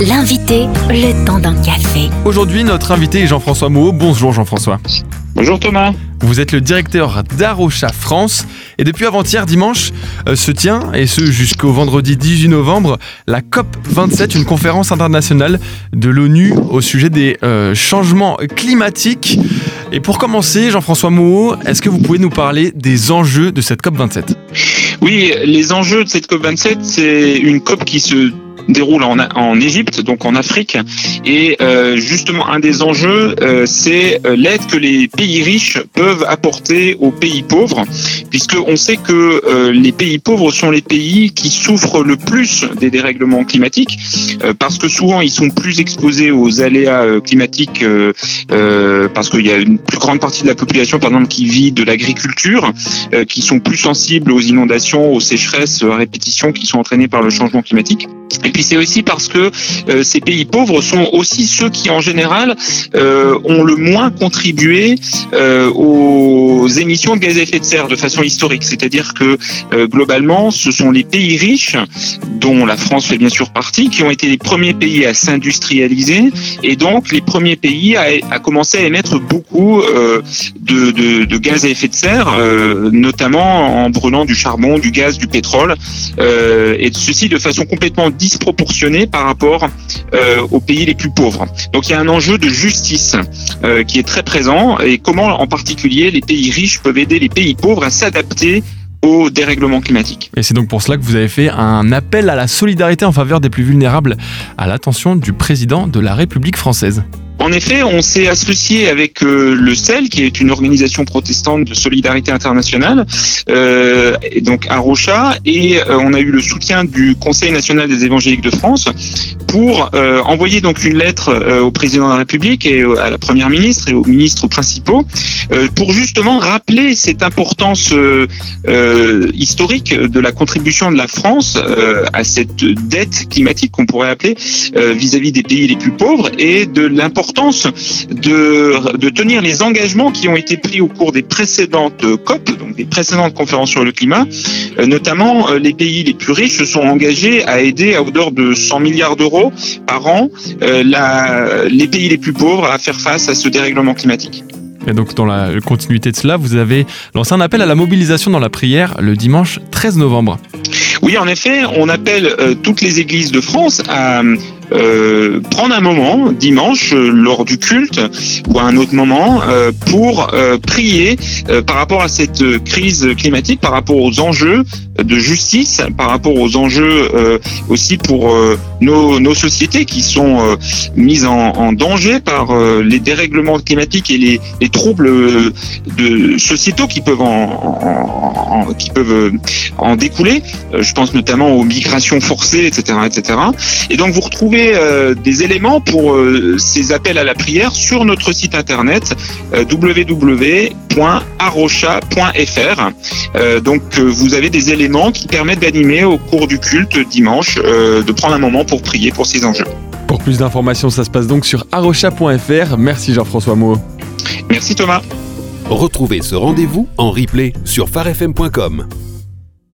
L'invité, le temps d'un café. Aujourd'hui, notre invité est Jean-François Moreau. Bonjour Jean-François. Bonjour Thomas. Vous êtes le directeur d'Arocha France et depuis avant-hier dimanche euh, se tient, et ce jusqu'au vendredi 18 novembre, la COP27, une conférence internationale de l'ONU au sujet des euh, changements climatiques. Et pour commencer, Jean-François Moreau, est-ce que vous pouvez nous parler des enjeux de cette COP27 Oui, les enjeux de cette COP27, c'est une COP qui se déroule en, Égypte, donc en Afrique. Et euh, justement, un des enjeux, euh, c'est euh, l'aide que les pays riches peuvent apporter aux pays pauvres, puisque on sait que les pays pauvres sont les pays qui souffrent le plus des dérèglements climatiques, parce que souvent ils sont plus exposés aux aléas climatiques, parce qu'il y a une plus grande partie de la population, par exemple, qui vit de l'agriculture, qui sont plus sensibles aux inondations, aux sécheresses à répétition qui sont entraînées par le changement climatique. Et puis c'est aussi parce que euh, ces pays pauvres sont aussi ceux qui en général euh, ont le moins contribué euh, aux émissions de gaz à effet de serre de façon historique. C'est-à-dire que euh, globalement, ce sont les pays riches, dont la France fait bien sûr partie, qui ont été les premiers pays à s'industrialiser et donc les premiers pays à, à commencer à émettre beaucoup euh, de, de, de, gaz à effet de serre, euh, notamment en brûlant du charbon, du gaz, du pétrole, et ceci de façon complètement disproportionnée par rapport euh, aux pays les plus pauvres. Donc il y a un enjeu de justice euh, qui est très présent et comment en particulier les pays riches peuvent aider les pays pauvres à s'adapter au dérèglement climatique. Et c'est donc pour cela que vous avez fait un appel à la solidarité en faveur des plus vulnérables à l'attention du président de la République française. En effet, on s'est associé avec euh, le CEL, qui est une organisation protestante de solidarité internationale, euh, et donc à Rocha, et euh, on a eu le soutien du Conseil national des évangéliques de France pour euh, envoyer donc une lettre au président de la République et à la première ministre et aux ministres principaux pour justement rappeler cette importance historique de la contribution de la France à cette dette climatique qu'on pourrait appeler vis-à-vis -vis des pays les plus pauvres et de l'importance de, de tenir les engagements qui ont été pris au cours des précédentes COP, donc des précédentes conférences sur le climat. Euh, notamment, euh, les pays les plus riches se sont engagés à aider à hauteur de 100 milliards d'euros par an euh, la, les pays les plus pauvres à faire face à ce dérèglement climatique. Et donc, dans la continuité de cela, vous avez lancé un appel à la mobilisation dans la prière le dimanche 13 novembre. Oui, en effet, on appelle euh, toutes les églises de France à euh, prendre un moment dimanche euh, lors du culte ou à un autre moment euh, pour euh, prier euh, par rapport à cette crise climatique, par rapport aux enjeux de justice, par rapport aux enjeux aussi pour nos, nos, sociétés qui sont mises en, en, danger par les dérèglements climatiques et les, les, troubles de sociétaux qui peuvent en, en qui peuvent en découler. je pense notamment aux migrations forcées, etc., etc. Et donc vous retrouvez euh, des éléments pour euh, ces appels à la prière sur notre site internet euh, www.arocha.fr. Euh, donc vous avez des éléments qui permettent d'animer au cours du culte dimanche, de prendre un moment pour prier pour ces enjeux. Pour plus d'informations, ça se passe donc sur arocha.fr. Merci Jean-François Mo. Merci Thomas. Retrouvez ce rendez-vous en replay sur farfm.com.